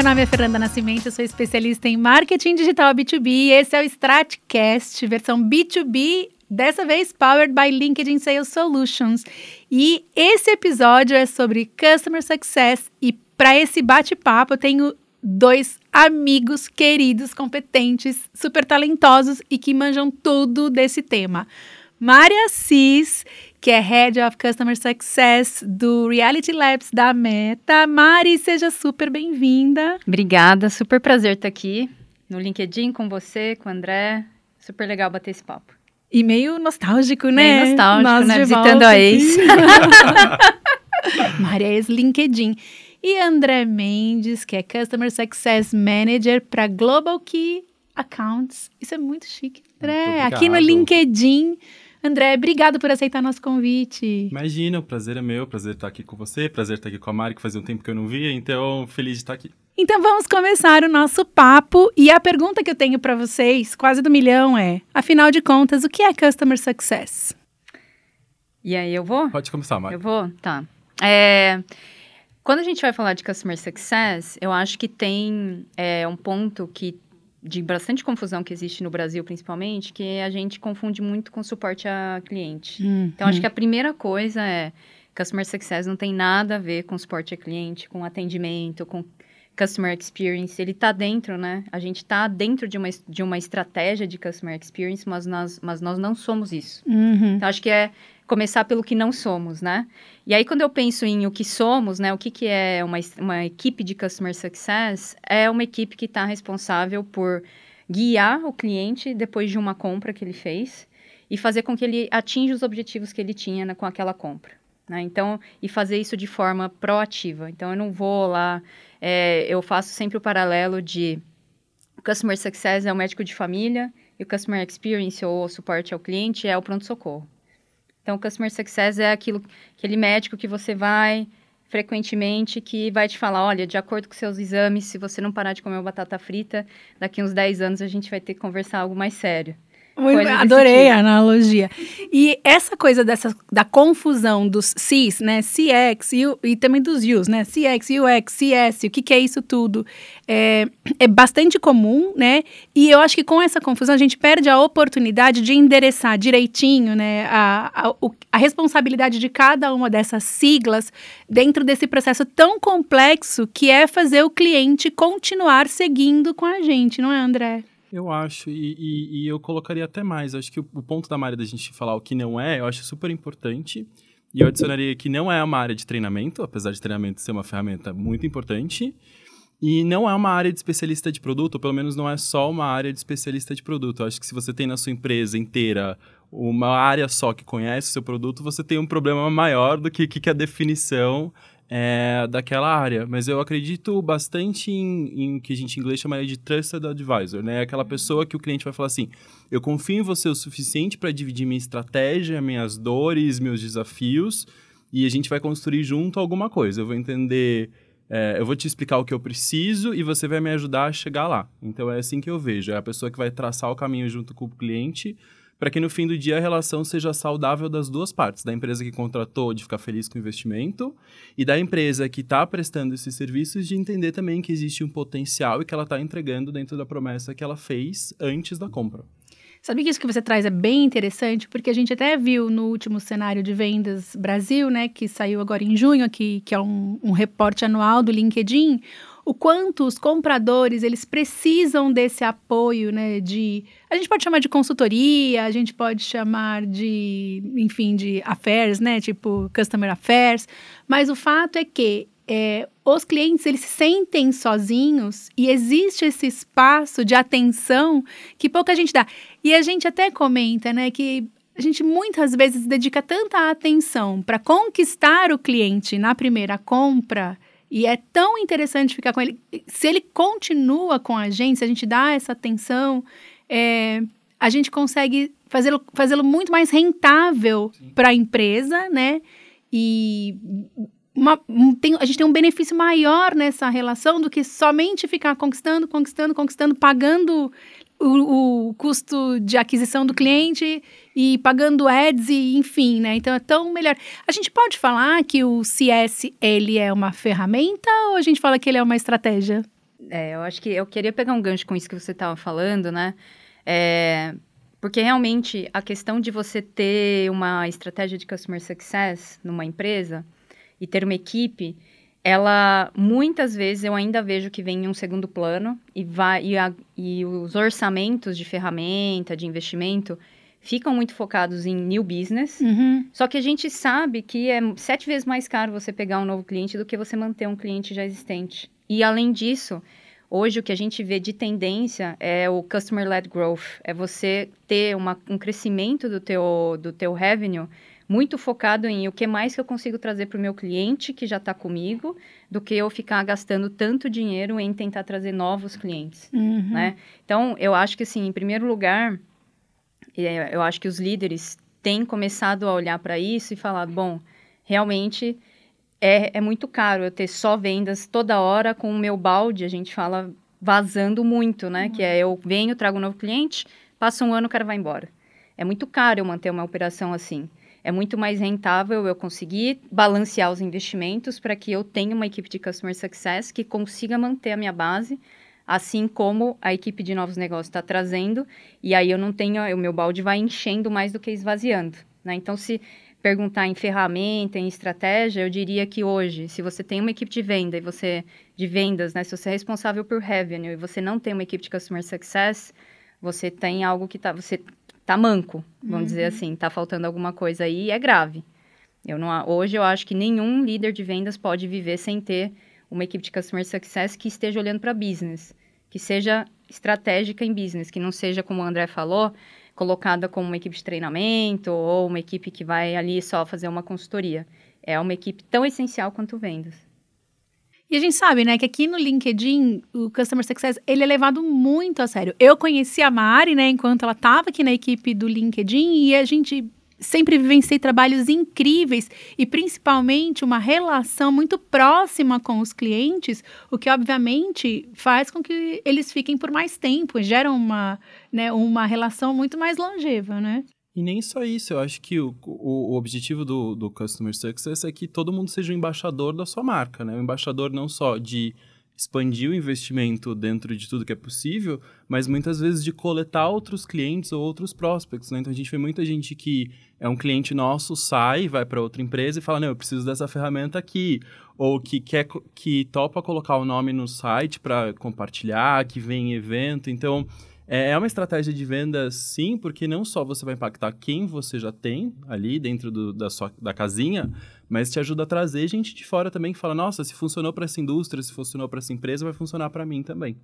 meu nome é Fernanda Nascimento, eu sou especialista em marketing digital B2B e esse é o Stratcast, versão B2B, dessa vez powered by LinkedIn Sales Solutions. E esse episódio é sobre Customer Success e para esse bate-papo eu tenho dois amigos queridos, competentes, super talentosos e que manjam tudo desse tema. Maria Cis, que é Head of Customer Success do Reality Labs da Meta. Mari, seja super bem-vinda. Obrigada, super prazer estar aqui no LinkedIn com você, com o André. Super legal bater esse papo. E meio nostálgico, né? Meio nostálgico, Nós né? Visitando a ex. Mari é ex-LinkedIn. E André Mendes, que é Customer Success Manager para Global Key Accounts. Isso é muito chique, André. Muito Aqui no LinkedIn André, obrigado por aceitar nosso convite. Imagina, o prazer é meu, prazer estar aqui com você, prazer estar aqui com a Mari, que fazia um tempo que eu não via, então feliz de estar aqui. Então vamos começar o nosso papo e a pergunta que eu tenho para vocês, quase do milhão, é: afinal de contas, o que é Customer Success? E aí, eu vou? Pode começar, Mari. Eu vou? Tá. É, quando a gente vai falar de Customer Success, eu acho que tem é, um ponto que de bastante confusão que existe no Brasil, principalmente, que a gente confunde muito com suporte a cliente. Hum, então, hum. acho que a primeira coisa é Customer Success não tem nada a ver com suporte a cliente, com atendimento, com Customer Experience. Ele está dentro, né? A gente está dentro de uma, de uma estratégia de Customer Experience, mas nós, mas nós não somos isso. Uhum. Então, acho que é começar pelo que não somos, né? E aí, quando eu penso em o que somos, né? O que, que é uma, uma equipe de Customer Success? É uma equipe que está responsável por guiar o cliente depois de uma compra que ele fez e fazer com que ele atinja os objetivos que ele tinha né, com aquela compra. Né? Então, e fazer isso de forma proativa. Então, eu não vou lá... É, eu faço sempre o paralelo de... Customer Success é o médico de família e o Customer Experience ou suporte ao cliente é o pronto-socorro. Então, Customer Success é aquilo, aquele médico que você vai frequentemente que vai te falar, olha, de acordo com seus exames, se você não parar de comer batata frita, daqui uns 10 anos a gente vai ter que conversar algo mais sério. Muito, adorei tipo. a analogia. E essa coisa dessa, da confusão dos Cs, né? CX e, e também dos Us, né? CX, UX, CS, o que, que é isso tudo? É, é bastante comum, né? E eu acho que com essa confusão a gente perde a oportunidade de endereçar direitinho, né? A, a, a responsabilidade de cada uma dessas siglas dentro desse processo tão complexo que é fazer o cliente continuar seguindo com a gente, não é, André? Eu acho, e, e, e, eu colocaria até mais. Eu acho que o, o, ponto da Mari da gente falar o que não é, eu acho super importante. E eu adicionaria que não é uma área de treinamento, apesar de treinamento ser uma ferramenta muito importante. E não é uma área de especialista de produto, ou pelo menos não é só uma área de especialista de produto. Eu acho que se você tem na sua empresa inteira uma área só que conhece o seu produto, você tem um problema maior do que, que a definição é, daquela área. Mas eu acredito bastante em, o que a gente em inglês chamaria de trusted advisor, né? Aquela pessoa que o cliente vai falar assim: eu confio em você o suficiente para dividir minha estratégia, minhas dores, meus desafios, e a gente vai construir junto alguma coisa. Eu vou entender. É, eu vou te explicar o que eu preciso e você vai me ajudar a chegar lá. Então é assim que eu vejo. É a pessoa que vai traçar o caminho junto com o cliente para que no fim do dia a relação seja saudável das duas partes, da empresa que contratou de ficar feliz com o investimento e da empresa que está prestando esses serviços de entender também que existe um potencial e que ela está entregando dentro da promessa que ela fez antes da compra. Sabe que isso que você traz é bem interessante, porque a gente até viu no último cenário de vendas Brasil, né, que saiu agora em junho aqui, que é um, um reporte anual do LinkedIn, o quanto os compradores eles precisam desse apoio, né? De a gente pode chamar de consultoria, a gente pode chamar de, enfim, de affairs, né? Tipo customer affairs. Mas o fato é que é, os clientes eles se sentem sozinhos e existe esse espaço de atenção que pouca gente dá. E a gente até comenta, né, que a gente muitas vezes dedica tanta atenção para conquistar o cliente na primeira compra e é tão interessante ficar com ele. Se ele continua com a gente, se a gente dá essa atenção, é, a gente consegue fazê-lo fazê muito mais rentável para a empresa, né? E uma, tem, a gente tem um benefício maior nessa relação do que somente ficar conquistando, conquistando, conquistando, pagando o, o, custo de aquisição do cliente e pagando ads e enfim, né? Então é tão melhor. A gente pode falar que o CS ele é uma ferramenta ou a gente fala que ele é uma estratégia? É, eu acho que eu queria pegar um gancho com isso que você estava falando, né? É, porque realmente a questão de você ter uma estratégia de customer success numa empresa e ter uma equipe, ela muitas vezes eu ainda vejo que vem em um segundo plano e vai e, a, e os orçamentos de ferramenta, de investimento ficam muito focados em new business. Uhum. Só que a gente sabe que é sete vezes mais caro você pegar um novo cliente do que você manter um cliente já existente. E além disso, Hoje, o que a gente vê de tendência é o customer-led growth. É você ter uma, um crescimento do teu, do teu revenue muito focado em o que mais que eu consigo trazer para o meu cliente que já está comigo, do que eu ficar gastando tanto dinheiro em tentar trazer novos clientes, Uhum. né? Então, eu acho que, assim, em primeiro lugar, eu acho que os líderes têm começado a olhar para isso e falar, bom, realmente é, é muito caro eu ter só vendas toda hora com o meu balde, a gente fala vazando muito, né? Que é eu venho, trago um novo cliente, passa um ano, o cara vai embora. É muito caro eu manter uma operação assim. É muito mais rentável eu conseguir balancear os investimentos para que eu tenha uma equipe de Customer Success que consiga manter a minha base, assim como a equipe de novos negócios está trazendo, e aí eu não tenho, o meu balde vai enchendo mais do que esvaziando. Né? Então, se perguntar em ferramenta, em estratégia, eu diria que hoje, se você tem uma equipe de venda e você de vendas, né, se você é responsável por revenue e você não tem uma equipe de customer success, você tem algo que tá, você tá manco, vamos Uhum. dizer assim, tá faltando alguma coisa aí é grave. Eu não, hoje eu acho que nenhum líder de vendas pode viver sem ter uma equipe de customer success que esteja olhando para business, que seja estratégica em business, que não seja como o André falou, colocada como uma equipe de treinamento ou uma equipe que vai ali só fazer uma consultoria. É uma equipe tão essencial quanto vendas. E a gente sabe, né, que aqui no LinkedIn, o Customer Success, ele é levado muito a sério. Eu conheci a Mari, né, enquanto ela estava aqui na equipe do LinkedIn, e a gente sempre vivenciei trabalhos incríveis e principalmente uma relação muito próxima com os clientes, o que obviamente faz com que eles fiquem por mais tempo, gera uma, né, uma relação muito mais longeva, né? E nem só isso, eu acho que o, o, o objetivo do, do Customer Success é que todo mundo seja o embaixador da sua marca, né? O embaixador não só de expandir o investimento dentro de tudo que é possível, mas muitas vezes de coletar outros clientes ou outros prospects, né? Então a gente vê muita gente que é um cliente nosso, sai, vai para outra empresa e fala, não, eu preciso dessa ferramenta aqui, ou que quer que topa colocar o nome no site para compartilhar, que vem em evento, então é uma estratégia de venda, sim, porque não só você vai impactar quem você já tem ali dentro do, da sua da casinha, mas te ajuda a trazer gente de fora também que fala: nossa, se funcionou para essa indústria, se funcionou para essa empresa, vai funcionar para mim também.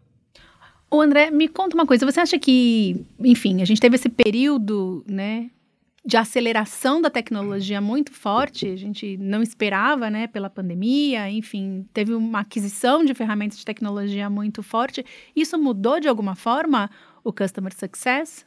O André, me conta uma coisa. Você acha que, enfim, a gente teve esse período, né, de aceleração da tecnologia muito forte, a gente não esperava, né, pela pandemia, enfim, teve uma aquisição de ferramentas de tecnologia muito forte. Isso mudou de alguma forma o customer success?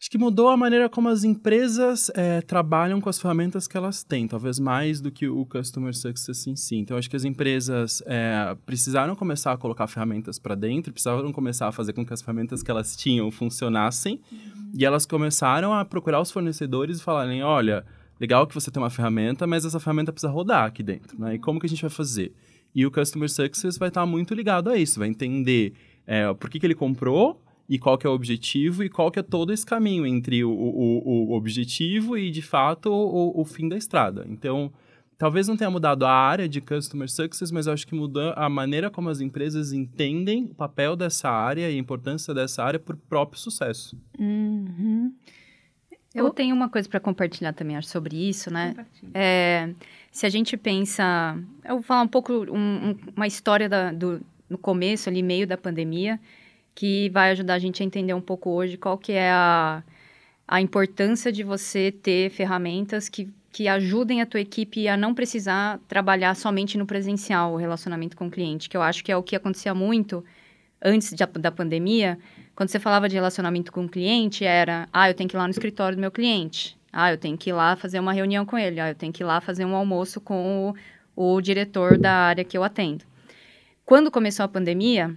Acho que mudou a maneira como as empresas é, trabalham com as ferramentas que elas têm, talvez mais do que o Customer Success em si. Então, acho que as empresas é, precisaram começar a colocar ferramentas para dentro, precisaram começar a fazer com que as ferramentas que elas tinham funcionassem, uhum. e elas começaram a procurar os fornecedores e falarem, olha, legal que você tem uma ferramenta, mas essa ferramenta precisa rodar aqui dentro, né? E como que a gente vai fazer? E o Customer Success vai estar muito ligado a isso, vai entender é, por que, que ele comprou, e qual que é o objetivo e qual que é todo esse caminho entre o, o, o objetivo e, de fato, o, o, fim da estrada. Então, talvez não tenha mudado a área de Customer Success, mas eu acho que mudou a maneira como as empresas entendem o papel dessa área e a importância dessa área para o próprio sucesso. Uhum. Eu tenho uma coisa para compartilhar também acho, sobre isso, né? É, se a gente pensa... Eu vou falar um pouco, um, um, uma história da, do, no começo, ali, meio da pandemia, que vai ajudar a gente a entender um pouco hoje qual que é a, a importância de você ter ferramentas que, que ajudem a tua equipe a não precisar trabalhar somente no presencial, o relacionamento com o cliente, que eu acho que é o que acontecia muito antes de, da pandemia, quando você falava de relacionamento com o cliente, era, ah, eu tenho que ir lá no escritório do meu cliente, ah, eu tenho que ir lá fazer uma reunião com ele, ah, eu tenho que ir lá fazer um almoço com o, o diretor da área que eu atendo. Quando começou a pandemia,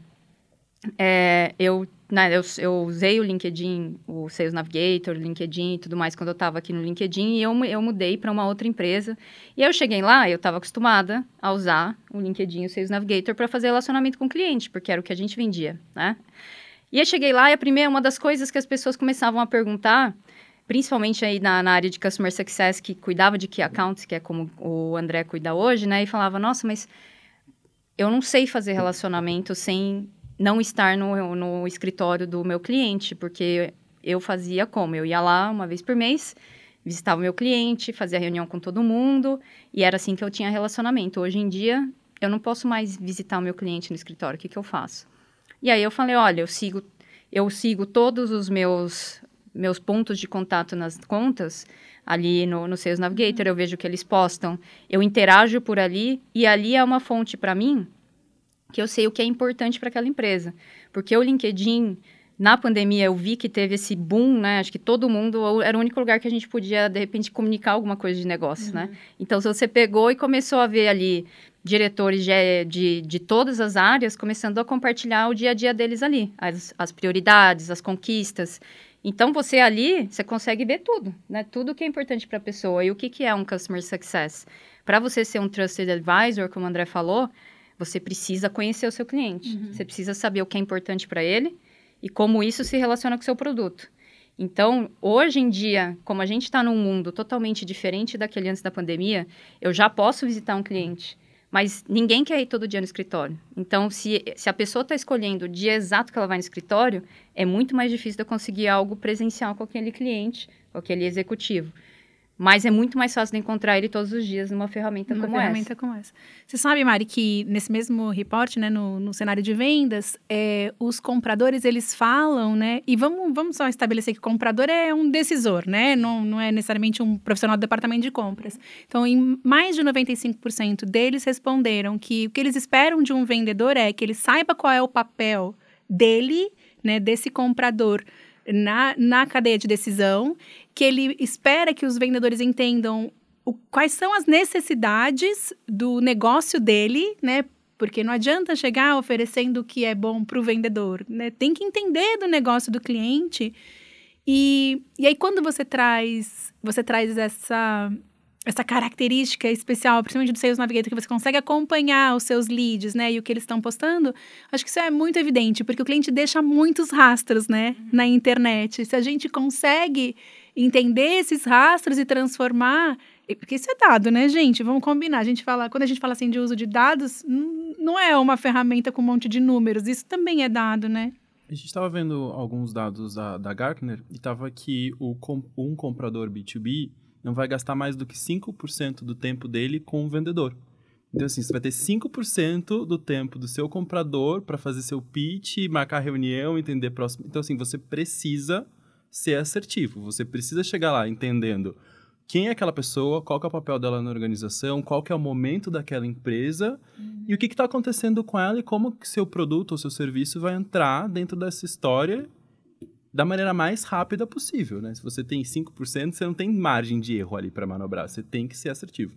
é, eu né, eu, eu usei o LinkedIn, o Sales Navigator, o LinkedIn e tudo mais quando eu estava aqui no LinkedIn e eu, eu mudei para uma outra empresa. E eu cheguei lá, eu estava acostumada a usar o LinkedIn e o Sales Navigator para fazer relacionamento com o cliente, porque era o que a gente vendia, né? E aí cheguei lá e a primeira, uma das coisas que as pessoas começavam a perguntar, principalmente aí na, na área de Customer Success, que cuidava de Key Accounts, que é como o André cuida hoje, né? E falava, nossa, mas eu não sei fazer relacionamento sem não estar no, no escritório do meu cliente, porque eu fazia como? Eu ia lá uma vez por mês, visitava o meu cliente, fazia reunião com todo mundo, e era assim que eu tinha relacionamento. Hoje em dia, eu não posso mais visitar o meu cliente no escritório, o que, que eu faço? E aí eu falei, olha, eu sigo, eu sigo todos os meus, meus pontos de contato nas contas, ali no, no Sales Navigator, eu vejo que eles postam, eu interajo por ali, e ali é uma fonte para mim que eu sei o que é importante para aquela empresa. Porque o LinkedIn, na pandemia, eu vi que teve esse boom, né? Acho que todo mundo era o único lugar que a gente podia, de repente, comunicar alguma coisa de negócio, né? uhum. né? Então, se você pegou e começou a ver ali diretores de, de, de, todas as áreas começando a compartilhar o dia a dia deles ali, as, as prioridades, as conquistas. Então, você ali, você consegue ver tudo, né? Tudo que é importante para a pessoa. E o que, que é um Customer Success? Para você ser um Trusted Advisor, como o André falou, você precisa conhecer o seu cliente. Uhum. Você precisa saber o que é importante para ele e como isso se relaciona com o seu produto. Então, hoje em dia, como a gente está num mundo totalmente diferente daquele antes da pandemia, eu já posso visitar um cliente, mas ninguém quer ir todo dia no escritório. Então, se, se a pessoa está escolhendo o dia exato que ela vai no escritório, é muito mais difícil de eu conseguir algo presencial com aquele cliente, com aquele executivo. Mas é muito mais fácil de encontrar ele todos os dias numa ferramenta uma como ferramenta essa. como essa. Você sabe, Mari, que nesse mesmo reporte, né, no, no cenário de vendas, é, os compradores, eles falam, né, e vamos, vamos só estabelecer que o comprador é um decisor, né, não, não é necessariamente um profissional do departamento de compras. Então, em mais de 95% deles responderam que o que eles esperam de um vendedor é que ele saiba qual é o papel dele, né, desse comprador, na, na cadeia de decisão, que ele espera que os vendedores entendam o, quais são as necessidades do negócio dele, né? Porque não adianta chegar oferecendo o que é bom para o vendedor, né? Tem que entender do negócio do cliente. E, e aí, quando você traz, você traz essa, essa característica especial, principalmente do Sales Navigator, que você consegue acompanhar os seus leads, né, e o que eles estão postando, acho que isso é muito evidente, porque o cliente deixa muitos rastros, né, uhum. na internet. Se a gente consegue entender esses rastros e transformar, porque isso é dado, né, gente? Vamos combinar. A gente fala, quando a gente fala assim de uso de dados, não é uma ferramenta com um monte de números, isso também é dado, né? A gente estava vendo alguns dados da, da Gartner e estava que o, um comprador B2B não vai gastar mais do que 5% do tempo dele com o vendedor. Então, assim, você vai ter 5% do tempo do seu comprador para fazer seu pitch, marcar reunião, entender próximo. Então, assim, você precisa ser assertivo. Você precisa chegar lá entendendo quem é aquela pessoa, qual é o papel dela na organização, qual é o momento daquela empresa uhum. e o que está acontecendo com ela e como que seu produto ou seu serviço vai entrar dentro dessa história da maneira mais rápida possível, né? Se você tem 5%, você não tem margem de erro ali para manobrar, você tem que ser assertivo.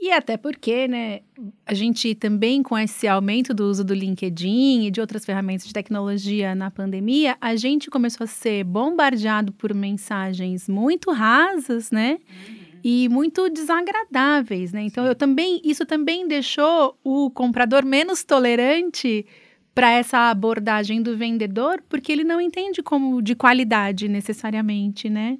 E até porque, né, a gente também com esse aumento do uso do LinkedIn e de outras ferramentas de tecnologia na pandemia, a gente começou a ser bombardeado por mensagens muito rasas, né? Uhum. E muito desagradáveis, né? Então, eu também, isso também deixou o comprador menos tolerante para essa abordagem do vendedor, porque ele não entende como de qualidade necessariamente, né?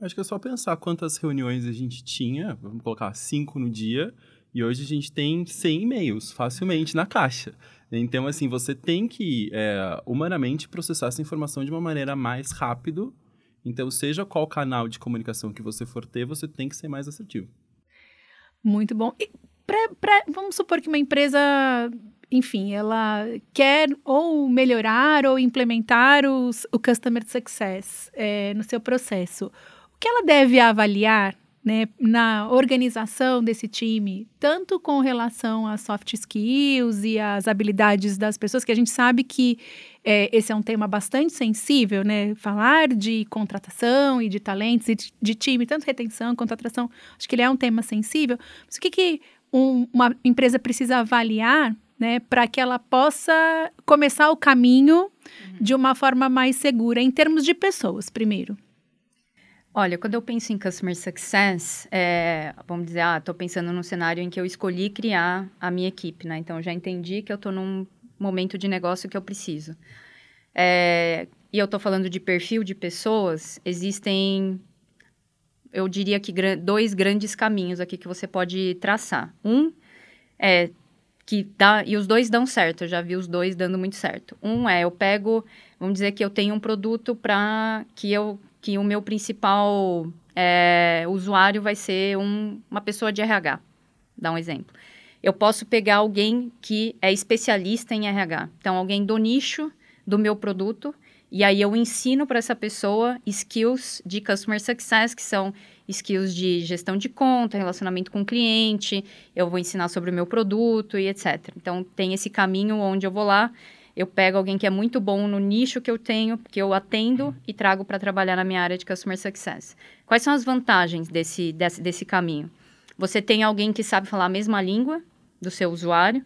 Acho que é só pensar quantas reuniões a gente tinha, vamos colocar cinco no dia, e hoje a gente tem 100 e-mails facilmente na caixa. Então, assim, você tem que é, humanamente processar essa informação de uma maneira mais rápido. Então, seja qual canal de comunicação que você for ter, você tem que ser mais assertivo. Muito bom. E vamos supor que uma empresa enfim, ela quer ou melhorar ou implementar os, o Customer Success é, no seu processo. O que ela deve avaliar né, na organização desse time, tanto com relação às soft skills e às habilidades das pessoas, que a gente sabe que é, esse é um tema bastante sensível, né? Falar de contratação e de talentos e de, de time, tanto retenção quanto atração, acho que ele é um tema sensível. Mas o que, que um, uma empresa precisa avaliar né, para que ela possa começar o caminho uhum. de uma forma mais segura, em termos de pessoas, primeiro? Olha, quando eu penso em customer success, é, vamos dizer, ah, estou pensando num cenário em que eu escolhi criar a minha equipe, né? Então, já entendi que eu estou num momento de negócio que eu preciso. É, e eu estou falando de perfil de pessoas, existem, eu diria que dois grandes caminhos aqui que você pode traçar. Um é que dá, e os dois dão certo, eu já vi os dois dando muito certo. Um é, eu pego, vamos dizer que eu tenho um produto para que eu que o meu principal é, usuário vai ser um, uma pessoa de RH. Dá um exemplo. Eu posso pegar alguém que é especialista em RH. Então, alguém do nicho do meu produto. E aí eu ensino para essa pessoa skills de customer success, que são skills de gestão de conta, relacionamento com o cliente. Eu vou ensinar sobre o meu produto e etc. Então, tem esse caminho onde eu vou lá eu pego alguém que é muito bom no nicho que eu tenho, que eu atendo e trago para trabalhar na minha área de Customer Success. Quais são as vantagens desse, desse, desse caminho? Você tem alguém que sabe falar a mesma língua do seu usuário,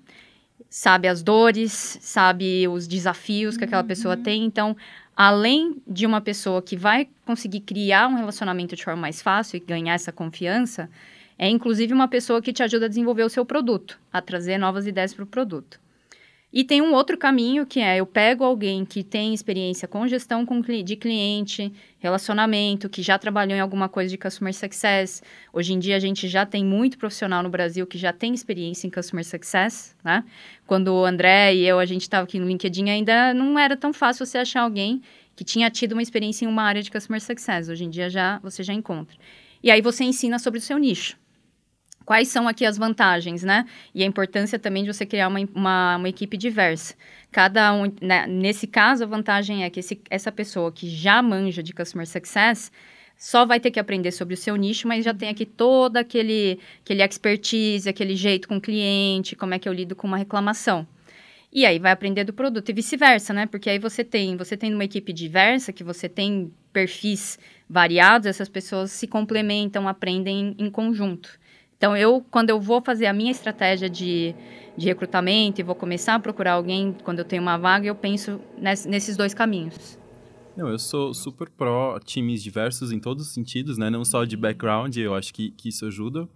sabe as dores, sabe os desafios que aquela uhum. pessoa tem. Então, além de uma pessoa que vai conseguir criar um relacionamento de forma mais fácil e ganhar essa confiança, é inclusive uma pessoa que te ajuda a desenvolver o seu produto, a trazer novas ideias para o produto. E tem um outro caminho que é eu pego alguém que tem experiência com gestão de cliente, relacionamento, que já trabalhou em alguma coisa de customer success. Hoje em dia a gente já tem muito profissional no Brasil que já tem experiência em customer success, né? Quando o André e eu a gente estava aqui no LinkedIn ainda não era tão fácil você achar alguém que tinha tido uma experiência em uma área de customer success. Hoje em dia já você já encontra. E aí você ensina sobre o seu nicho. Quais são aqui as vantagens, né? E a importância também de você criar uma, uma, uma equipe diversa. Cada um, né? nesse caso, a vantagem é que esse, essa pessoa que já manja de Customer Success só vai ter que aprender sobre o seu nicho, mas já tem aqui toda aquele, aquele expertise, aquele jeito com o cliente, como é que eu lido com uma reclamação. E aí vai aprender do produto e vice-versa, né? Porque aí você tem, você tem uma equipe diversa, que você tem perfis variados, essas pessoas se complementam, aprendem em conjunto. Então, eu, quando eu vou fazer a minha estratégia de, de recrutamento e vou começar a procurar alguém quando eu tenho uma vaga, eu penso ness, nesses dois caminhos. Não, eu sou super pró times diversos em todos os sentidos, né? Não só de background, eu acho que, que isso ajuda.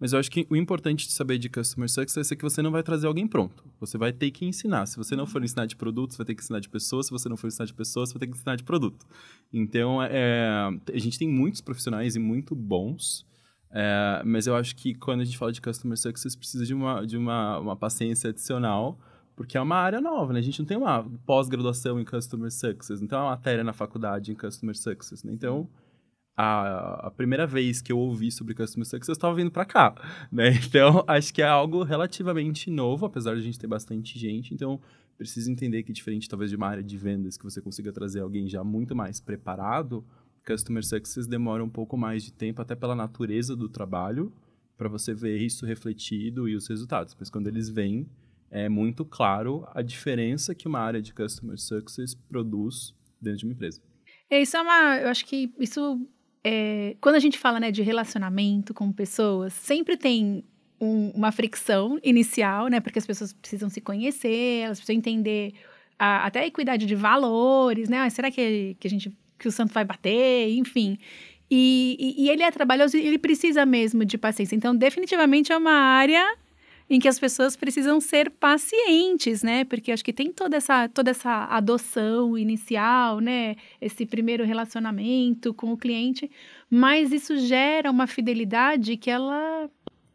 Mas eu acho que o importante de saber de Customer Success é que você não vai trazer alguém pronto. Você vai ter que ensinar. Se você não for ensinar de produto, você vai ter que ensinar de pessoas. Se você não for ensinar de pessoas, você vai ter que ensinar de produto. Então, é, a gente tem muitos profissionais e muito bons é, mas eu acho que quando a gente fala de Customer Success, precisa de uma, de uma, uma paciência adicional, porque é uma área nova, né? A gente não tem uma pós-graduação em Customer Success, não tem uma matéria na faculdade em Customer Success, né? Então, a, a primeira vez que eu ouvi sobre Customer Success, eu estava vindo para cá, né? Então, acho que é algo relativamente novo, apesar de a gente ter bastante gente, então precisa entender que diferente talvez de uma área de vendas que você consiga trazer alguém já muito mais preparado, Customer Success demora um pouco mais de tempo, até pela natureza do trabalho, para você ver isso refletido e os resultados. Mas quando eles vêm, é muito claro a diferença que uma área de Customer Success produz dentro de uma empresa. É, isso é uma. Eu acho que isso. É, quando a gente fala né, de relacionamento com pessoas, sempre tem um, uma fricção inicial, né? Porque as pessoas precisam se conhecer, elas precisam entender a, até a equidade de valores, né? Ah, será que, que a gente que o santo vai bater, enfim. E, e, e ele é trabalhoso e ele precisa mesmo de paciência. Então, definitivamente é uma área em que as pessoas precisam ser pacientes, né? Porque acho que tem toda essa, toda essa adoção inicial, né? Esse primeiro relacionamento com o cliente, mas isso gera uma fidelidade que ela,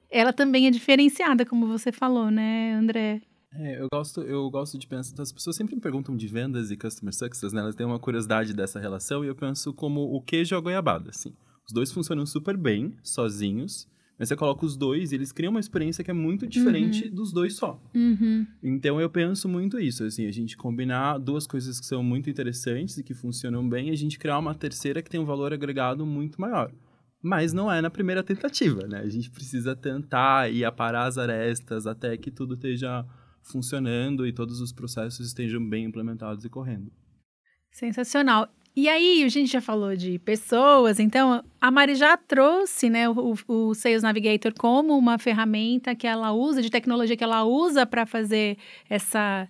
ela também é diferenciada, como você falou, né, André? É, eu gosto, eu gosto de pensar. As pessoas sempre me perguntam de vendas e customer success, né? Elas têm uma curiosidade dessa relação e eu penso como o queijo e a goiabada, assim. Os dois funcionam super bem, sozinhos, mas você coloca os dois e eles criam uma experiência que é muito diferente uhum. dos dois só. Uhum. Então eu penso muito isso, assim, a gente combinar duas coisas que são muito interessantes e que funcionam bem e a gente criar uma terceira que tem um valor agregado muito maior. Mas não é na primeira tentativa, né? A gente precisa tentar e aparar as arestas até que tudo esteja funcionando e todos os processos estejam bem implementados e correndo. Sensacional. E aí, a gente já falou de pessoas, então a Mari já trouxe né, o, o Sales Navigator como uma ferramenta que ela usa, de tecnologia que ela usa para fazer essa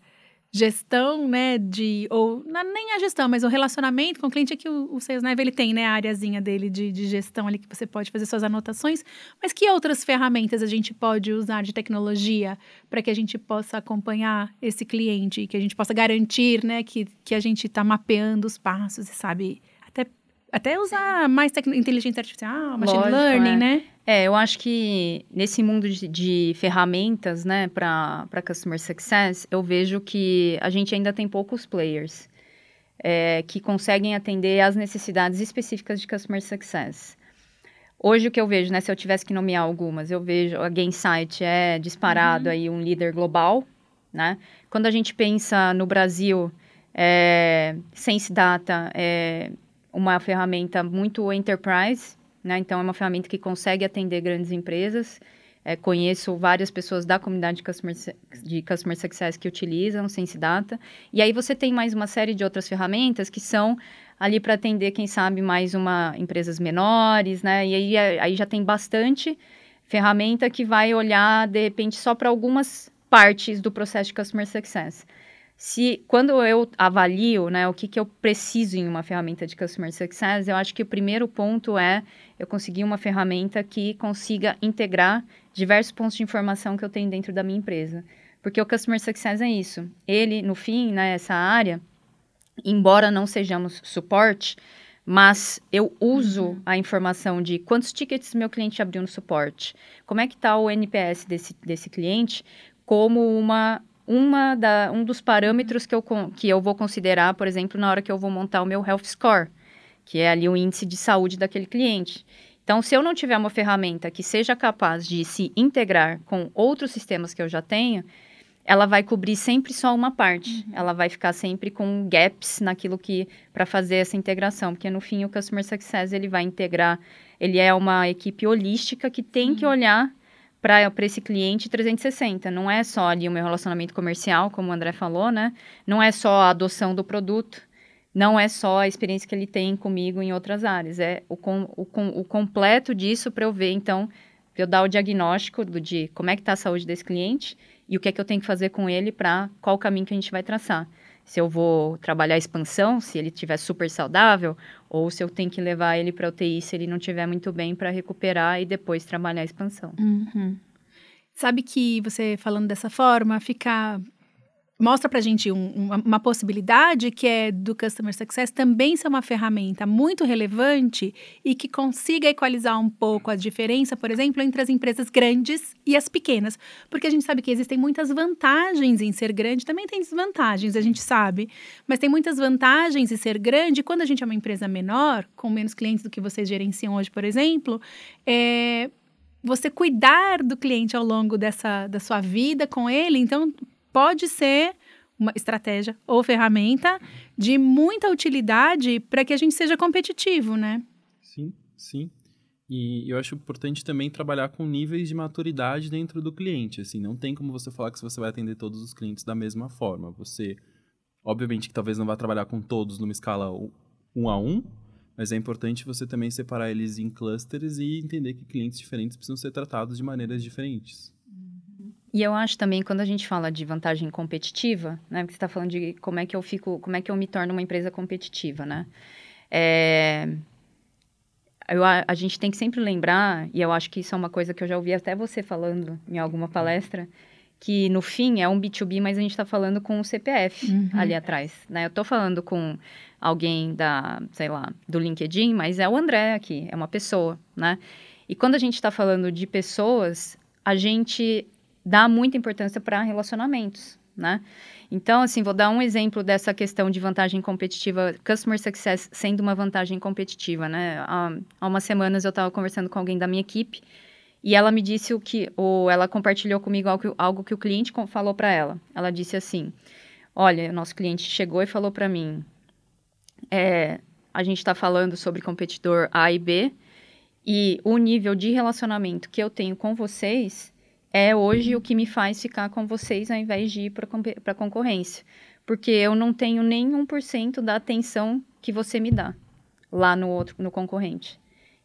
gestão, né, de, ou não, nem a gestão, mas o relacionamento com o cliente é que o, o SalesNav, ele tem, né, a areazinha dele de, de gestão ali que você pode fazer suas anotações, mas que outras ferramentas a gente pode usar de tecnologia para que a gente possa acompanhar esse cliente, que a gente possa garantir, né, que, que a gente está mapeando os passos e sabe até usar mais inteligência artificial, machine Lógico, learning, é. né? É, eu acho que nesse mundo de, de ferramentas, né, para Customer Success, eu vejo que a gente ainda tem poucos players é, que conseguem atender às necessidades específicas de Customer Success. Hoje o que eu vejo, né, se eu tivesse que nomear algumas, eu vejo a Gainsight é disparado uhum. aí um líder global, né? Quando a gente pensa no Brasil, é, Sense Data é uma ferramenta muito enterprise, né? Então, é uma ferramenta que consegue atender grandes empresas. É, conheço várias pessoas da comunidade de Customer, de Customer Success que utilizam Sense Data. E aí você tem mais uma série de outras ferramentas que são ali para atender, quem sabe, mais uma empresas menores, né? E aí, é, aí já tem bastante ferramenta que vai olhar, de repente, só para algumas partes do processo de Customer Success se quando eu avalio né, o que, que eu preciso em uma ferramenta de Customer Success, eu acho que o primeiro ponto é eu conseguir uma ferramenta que consiga integrar diversos pontos de informação que eu tenho dentro da minha empresa. Porque o Customer Success é isso. Ele, no fim, né, essa área, embora não sejamos suporte, mas eu uso uhum. a informação de quantos tickets meu cliente abriu no suporte, como é que está o NPS desse, desse cliente, como uma uma da, um dos parâmetros que eu, que eu vou considerar, por exemplo, na hora que eu vou montar o meu Health Score, que é ali o índice de saúde daquele cliente. Então, se eu não tiver uma ferramenta que seja capaz de se integrar com outros sistemas que eu já tenho, ela vai cobrir sempre só uma parte. Uhum. Ela vai ficar sempre com gaps naquilo que para fazer essa integração, porque no fim o customer success ele vai integrar, ele é uma equipe holística que tem uhum. que olhar para esse cliente 360. Não é só ali o meu relacionamento comercial, como o André falou, né? Não é só a adoção do produto, não é só a experiência que ele tem comigo em outras áreas. É o, com, o, com, o completo disso para eu ver, então, eu dar o diagnóstico do, de como é que está a saúde desse cliente e o que é que eu tenho que fazer com ele para qual caminho que a gente vai traçar. Se eu vou trabalhar a expansão, se ele estiver super saudável, ou se eu tenho que levar ele para UTI se ele não estiver muito bem para recuperar e depois trabalhar a expansão. Uhum. Sabe que você falando dessa forma fica mostra para a gente um, uma, uma, possibilidade que é do Customer Success também ser uma ferramenta muito relevante e que consiga equalizar um pouco a diferença, por exemplo, entre as empresas grandes e as pequenas. Porque a gente sabe que existem muitas vantagens em ser grande, também tem desvantagens, a gente sabe. Mas tem muitas vantagens em ser grande. Quando a gente é uma empresa menor, com menos clientes do que vocês gerenciam hoje, por exemplo, é, você cuidar do cliente ao longo dessa da sua vida com ele, então pode ser uma estratégia ou ferramenta de muita utilidade para que a gente seja competitivo, né? Sim, sim. E eu acho importante também trabalhar com níveis de maturidade dentro do cliente. Assim, não tem como você falar que você vai atender todos os clientes da mesma forma. Você, obviamente, que talvez não vá trabalhar com todos numa escala um a um, mas é importante você também separar eles em clusters e entender que clientes diferentes precisam ser tratados de maneiras diferentes. E eu acho também, quando a gente fala de vantagem competitiva, né? Porque você está falando de como é que eu fico, como é que eu me torno uma empresa competitiva, né? É, eu, a, a, gente tem que sempre lembrar, e eu acho que isso é uma coisa que eu já ouvi até você falando em alguma palestra, que no fim é um B2B, mas a gente está falando com o CPF uhum. ali atrás, né? Eu estou falando com alguém da, sei lá, do LinkedIn, mas é o André aqui, é uma pessoa, né? E quando a gente está falando de pessoas, a gente dá muita importância para relacionamentos, né? Então, assim, vou dar um exemplo dessa questão de vantagem competitiva, customer success sendo uma vantagem competitiva, né? Há, há umas semanas eu estava conversando com alguém da minha equipe e ela me disse o que, ou ela compartilhou comigo algo, algo que o cliente falou para ela. Ela disse assim: Olha, nosso cliente chegou e falou para mim, é, a gente está falando sobre competidor A e B e o nível de relacionamento que eu tenho com vocês é hoje o que me faz ficar com vocês ao invés de ir para a concorrência. porque eu não tenho nem 1% da atenção que você me dá lá no outro, no concorrente.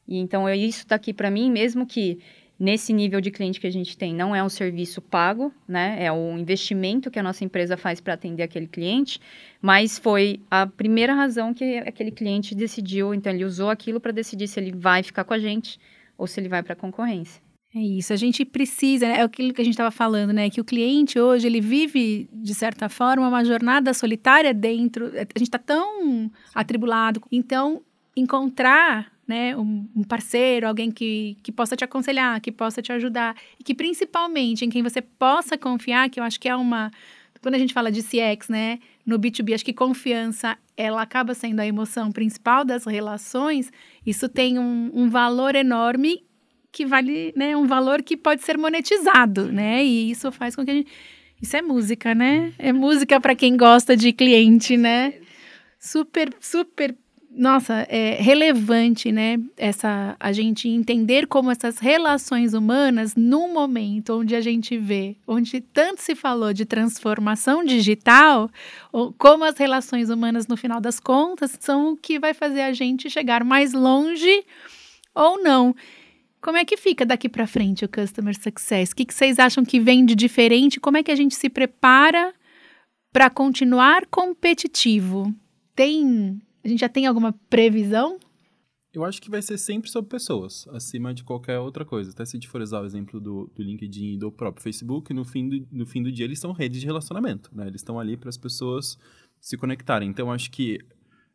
E então é isso daqui para mim, mesmo que nesse nível de cliente que a gente tem, não é um serviço pago, né? É um investimento que a nossa empresa faz para atender aquele cliente, mas foi a primeira razão que aquele cliente decidiu, então ele usou aquilo para decidir se ele vai ficar com a gente ou se ele vai para a concorrência. É isso, a gente precisa, né? é aquilo que a gente estava falando, né? Que o cliente hoje, ele vive, de certa forma, uma jornada solitária dentro, a gente está tão atribulado, então encontrar né, um, um, parceiro, alguém que, que possa te aconselhar, que possa te ajudar e que principalmente em quem você possa confiar, que eu acho que é uma quando a gente fala de CX, né, no B2B, acho que confiança ela acaba sendo a emoção principal das relações. Isso tem um, um valor enorme que vale, né, um valor que pode ser monetizado, né? E isso faz com que a gente isso é música, né? É música para quem gosta de cliente, né? Super, super nossa, é relevante, né? Essa a gente entender como essas relações humanas, num momento onde a gente vê, onde tanto se falou de transformação digital, como as relações humanas, no final das contas, são o que vai fazer a gente chegar mais longe ou não. Como é que fica daqui para frente o customer success? O que, que vocês acham que vem de diferente? Como é que a gente se prepara para continuar competitivo? Tem a gente já tem alguma previsão? Eu acho que vai ser sempre sobre pessoas, acima de qualquer outra coisa. Até se a gente for usar o exemplo do, do LinkedIn e do próprio Facebook, no fim do, no fim do dia eles são redes de relacionamento, né? Eles estão ali para as pessoas se conectarem. Então, acho que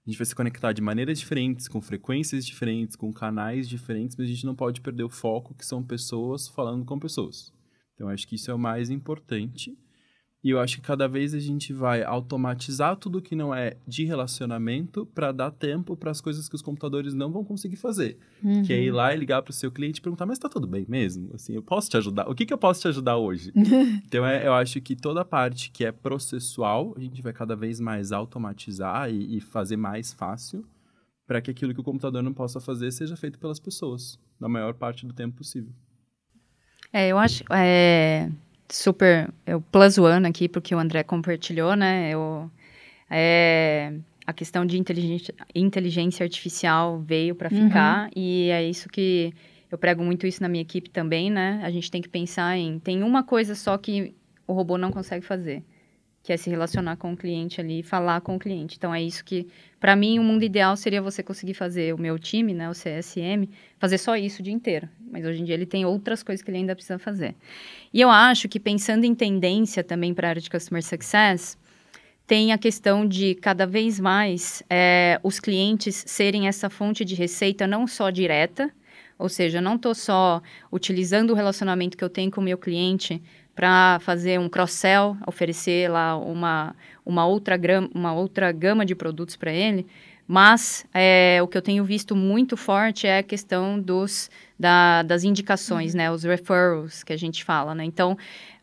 a gente vai se conectar de maneiras diferentes, com frequências diferentes, com canais diferentes, mas a gente não pode perder o foco que são pessoas falando com pessoas. Então, acho que isso é o mais importante. E eu acho que cada vez a gente vai automatizar tudo que não é de relacionamento para dar tempo para as coisas que os computadores não vão conseguir fazer. Uhum. Que é ir uhum. lá e ligar para o seu cliente e perguntar: "Mas está tudo bem mesmo? Assim, eu posso te ajudar? O que que eu posso te ajudar hoje?" então é, eu acho que toda a parte que é processual, a gente vai cada vez mais automatizar e, e fazer mais fácil para que aquilo que o computador não possa fazer seja feito pelas pessoas, na maior parte do tempo possível. É, eu acho, é, super eu plus one aqui porque o André compartilhou, né? Eu, é, a questão de inteligência, inteligência artificial veio para ficar uhum. e é isso que eu prego muito isso na minha equipe também, né? A gente tem que pensar em tem uma coisa só que o robô não consegue fazer, que é se relacionar com o cliente ali e falar com o cliente. Então é isso que, para mim, o mundo ideal seria você conseguir fazer o meu time, né, o CSM, fazer só isso o dia inteiro. Mas hoje em dia ele tem outras coisas que ele ainda precisa fazer. E eu acho que pensando em tendência também para a área de customer success, tem a questão de cada vez mais é, os clientes serem essa fonte de receita não só direta, ou seja, não estou só utilizando o relacionamento que eu tenho com o meu cliente para fazer um cross-sell, oferecer lá uma, uma, outra uma outra gama de produtos para ele, mas é, o que eu tenho visto muito forte é a questão dos, da, das indicações, uhum. né? Os referrals que a gente fala, né? Então,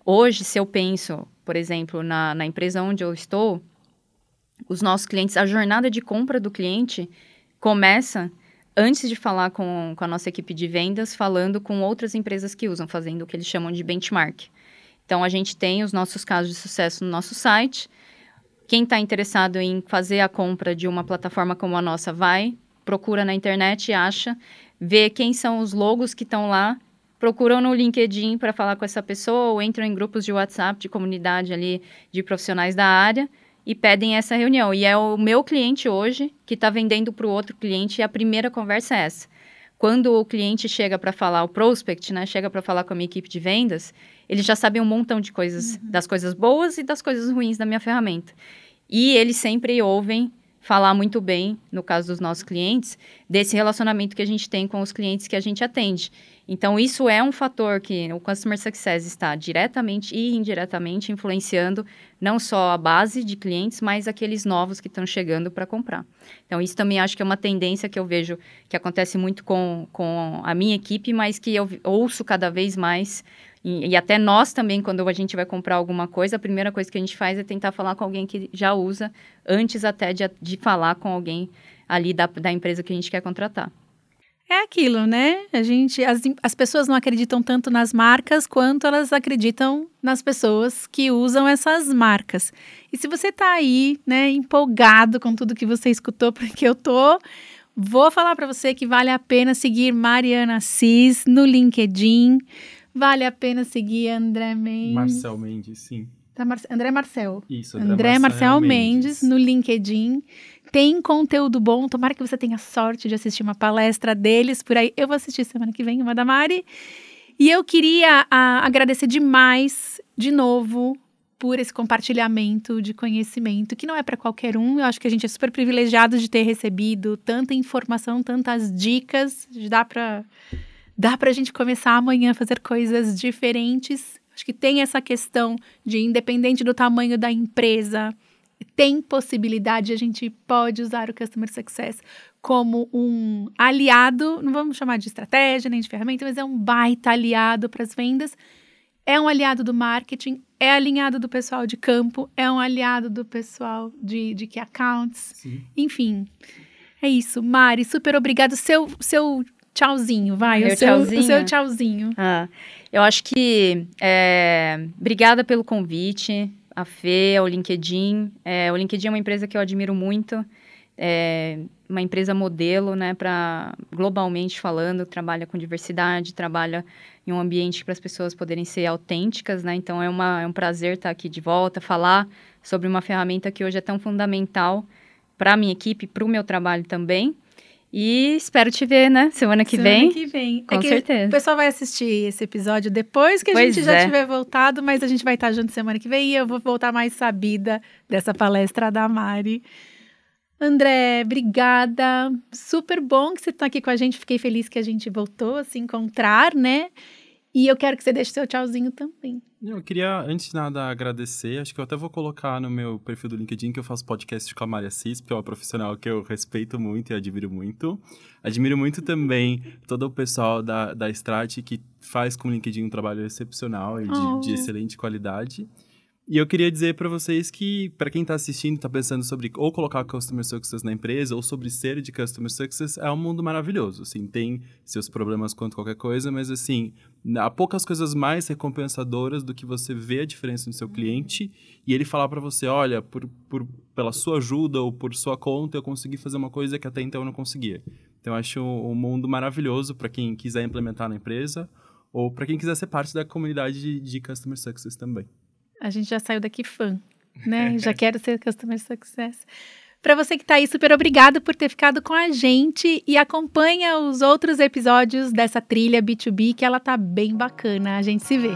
hoje, se eu penso, por exemplo, na, na empresa onde eu estou, os nossos clientes, a jornada de compra do cliente começa antes de falar com, com a nossa equipe de vendas, falando com outras empresas que usam, fazendo o que eles chamam de benchmark. Então, a gente tem os nossos casos de sucesso no nosso site. Quem está interessado em fazer a compra de uma plataforma como a nossa, vai, procura na internet, acha, vê quem são os logos que estão lá, procuram no LinkedIn para falar com essa pessoa ou entram em grupos de WhatsApp de comunidade ali de profissionais da área e pedem essa reunião. E é o meu cliente hoje que está vendendo para o outro cliente e a primeira conversa é essa. Quando o cliente chega para falar, o prospect, né, chega para falar com a minha equipe de vendas, ele já sabe um montão de coisas, uhum. das coisas boas e das coisas ruins da minha ferramenta. E eles sempre ouvem falar muito bem, no caso dos nossos clientes, desse relacionamento que a gente tem com os clientes que a gente atende. Então, isso é um fator que o Customer Success está diretamente e indiretamente influenciando não só a base de clientes, mas aqueles novos que estão chegando para comprar. Então, isso também acho que é uma tendência que eu vejo que acontece muito com, com a minha equipe, mas que eu ouço cada vez mais e, e, até nós também, quando a gente vai comprar alguma coisa, a primeira coisa que a gente faz é tentar falar com alguém que já usa, antes até de, de falar com alguém ali da, da empresa que a gente quer contratar. É aquilo, né? A gente, as, as pessoas não acreditam tanto nas marcas quanto elas acreditam nas pessoas que usam essas marcas. E se você tá aí, né, empolgado com tudo que você escutou, porque eu tô, vou falar para você que vale a pena seguir Mariana Assis no LinkedIn, vale a pena seguir André Mendes. Marcel Mendes, sim. Tá, Mar André Marcel. Isso, André, André Marcel, Marcel Mendes, Mendes no LinkedIn tem conteúdo bom. Tomara que você tenha sorte de assistir uma palestra deles por aí. Eu vou assistir semana que vem, uma da Mari. E eu queria a, agradecer demais, de novo, por esse compartilhamento de conhecimento, que não é para qualquer um. Eu acho que a gente é super privilegiado de ter recebido tanta informação, tantas dicas. Dá para dá a gente começar amanhã a fazer coisas diferentes. Acho que tem essa questão de, independente do tamanho da empresa, tem possibilidade, a gente pode usar o Customer Success como um aliado, não vamos chamar de estratégia nem de ferramenta, mas é um baita aliado para as vendas. É um aliado do marketing, é alinhado do pessoal de campo, é um aliado do pessoal de, de key accounts. Sim. Enfim, é isso. Mari, super obrigado. Seu, seu tchauzinho, vai. Meu o seu, tchauzinho. O seu tchauzinho. Ah, eu acho que. É, obrigada pelo convite a Fê, ao LinkedIn. É, o LinkedIn é uma empresa que eu admiro muito. É uma empresa modelo, né, para globalmente falando, trabalha com diversidade, trabalha em um ambiente para as pessoas poderem ser autênticas, né? Então é, uma, é um prazer estar aqui de volta, falar sobre uma ferramenta que hoje é tão fundamental para a minha equipe, para o meu trabalho também. E espero te ver, né? Semana que Semana vem. Semana que vem. Com é certeza. O pessoal vai assistir esse episódio depois que a pois gente já é. tiver voltado, mas a gente vai estar junto semana que vem e eu vou voltar mais sabida dessa palestra da Mari. André, obrigada. Super bom que você está aqui com a gente. Fiquei feliz que a gente voltou a se encontrar, né? E eu quero que você deixe seu tchauzinho também. Eu queria, antes de nada, agradecer. Acho que eu até vou colocar no meu perfil do LinkedIn que eu faço podcast com a Maria Cis, que é uma profissional que eu respeito muito e admiro muito. Admiro muito também todo o pessoal da, da Strat que faz com o LinkedIn um trabalho excepcional e de, oh. de excelente qualidade. E eu queria dizer para vocês que, para quem está assistindo, está pensando sobre ou colocar Customer Success na empresa ou sobre ser de Customer Success, é um mundo maravilhoso. Assim, tem seus problemas quanto qualquer coisa, mas assim, há poucas coisas mais recompensadoras do que você ver a diferença no seu cliente e ele falar para você, olha, por, por, pela sua ajuda ou por sua conta eu consegui fazer uma coisa que até então eu não conseguia. Então, eu acho um mundo maravilhoso para quem quiser implementar na empresa ou para quem quiser ser parte da comunidade de, de Customer Success também. A gente já saiu daqui fã, né? já quero ser Customer Success. Para você que está aí, super obrigado por ter ficado com a gente e acompanha os outros episódios dessa trilha B2B que ela tá bem bacana. A gente se vê.